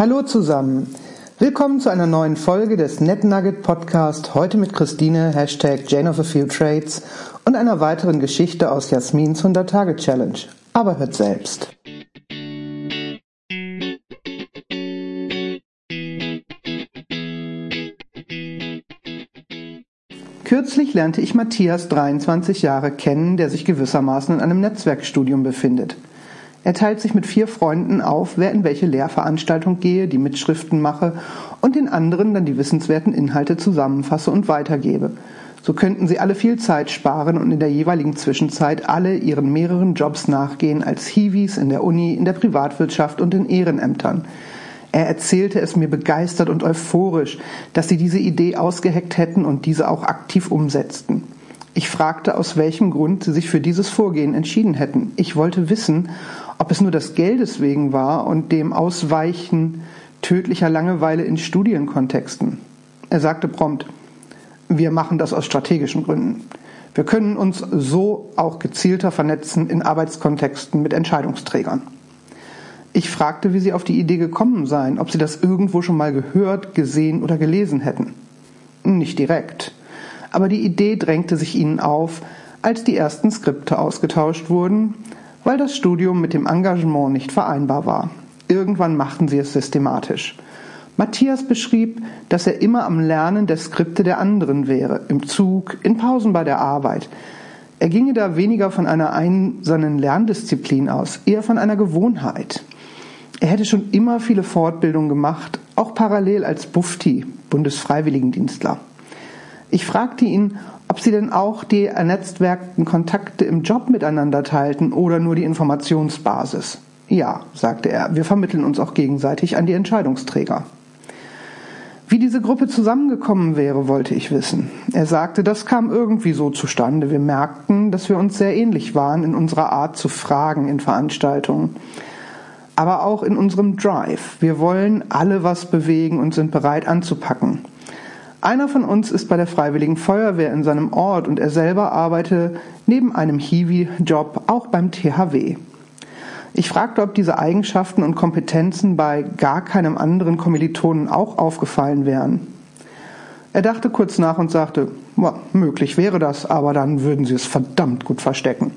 Hallo zusammen. Willkommen zu einer neuen Folge des NetNugget Podcast. Heute mit Christine, Hashtag Jane of a Few Trades und einer weiteren Geschichte aus Jasmins 100-Tage-Challenge. Aber hört selbst. Kürzlich lernte ich Matthias, 23 Jahre, kennen, der sich gewissermaßen in einem Netzwerkstudium befindet. Er teilt sich mit vier Freunden auf, wer in welche Lehrveranstaltung gehe, die Mitschriften mache und den anderen dann die wissenswerten Inhalte zusammenfasse und weitergebe. So könnten sie alle viel Zeit sparen und in der jeweiligen Zwischenzeit alle ihren mehreren Jobs nachgehen als Hiwis in der Uni, in der Privatwirtschaft und in Ehrenämtern. Er erzählte es mir begeistert und euphorisch, dass sie diese Idee ausgeheckt hätten und diese auch aktiv umsetzten. Ich fragte, aus welchem Grund sie sich für dieses Vorgehen entschieden hätten. Ich wollte wissen, ob es nur des Geldes wegen war und dem Ausweichen tödlicher Langeweile in Studienkontexten. Er sagte prompt, wir machen das aus strategischen Gründen. Wir können uns so auch gezielter vernetzen in Arbeitskontexten mit Entscheidungsträgern. Ich fragte, wie sie auf die Idee gekommen seien, ob sie das irgendwo schon mal gehört, gesehen oder gelesen hätten. Nicht direkt. Aber die Idee drängte sich ihnen auf, als die ersten Skripte ausgetauscht wurden, weil das Studium mit dem Engagement nicht vereinbar war. Irgendwann machten sie es systematisch. Matthias beschrieb, dass er immer am Lernen der Skripte der anderen wäre, im Zug, in Pausen bei der Arbeit. Er ginge da weniger von einer einsamen Lerndisziplin aus, eher von einer Gewohnheit. Er hätte schon immer viele Fortbildungen gemacht, auch parallel als Bufti, Bundesfreiwilligendienstler. Ich fragte ihn, ob sie denn auch die ernetzwerkten Kontakte im Job miteinander teilten oder nur die Informationsbasis. Ja, sagte er, wir vermitteln uns auch gegenseitig an die Entscheidungsträger. Wie diese Gruppe zusammengekommen wäre, wollte ich wissen. Er sagte, das kam irgendwie so zustande. Wir merkten, dass wir uns sehr ähnlich waren in unserer Art zu fragen in Veranstaltungen aber auch in unserem Drive. Wir wollen alle was bewegen und sind bereit anzupacken. Einer von uns ist bei der Freiwilligen Feuerwehr in seinem Ort und er selber arbeite neben einem Hiwi-Job auch beim THW. Ich fragte, ob diese Eigenschaften und Kompetenzen bei gar keinem anderen Kommilitonen auch aufgefallen wären. Er dachte kurz nach und sagte, möglich wäre das, aber dann würden sie es verdammt gut verstecken.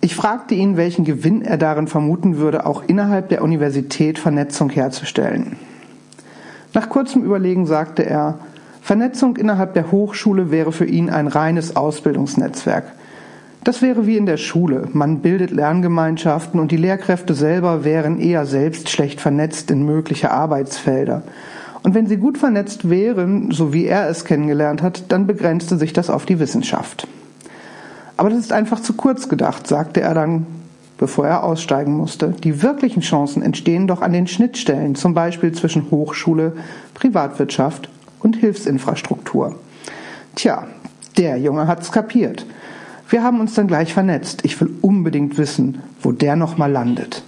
Ich fragte ihn, welchen Gewinn er darin vermuten würde, auch innerhalb der Universität Vernetzung herzustellen. Nach kurzem Überlegen sagte er, Vernetzung innerhalb der Hochschule wäre für ihn ein reines Ausbildungsnetzwerk. Das wäre wie in der Schule. Man bildet Lerngemeinschaften und die Lehrkräfte selber wären eher selbst schlecht vernetzt in mögliche Arbeitsfelder. Und wenn sie gut vernetzt wären, so wie er es kennengelernt hat, dann begrenzte sich das auf die Wissenschaft. Aber das ist einfach zu kurz gedacht, sagte er dann, bevor er aussteigen musste. Die wirklichen Chancen entstehen doch an den Schnittstellen, zum Beispiel zwischen Hochschule, Privatwirtschaft und Hilfsinfrastruktur. Tja, der Junge hat's kapiert. Wir haben uns dann gleich vernetzt. Ich will unbedingt wissen, wo der nochmal landet.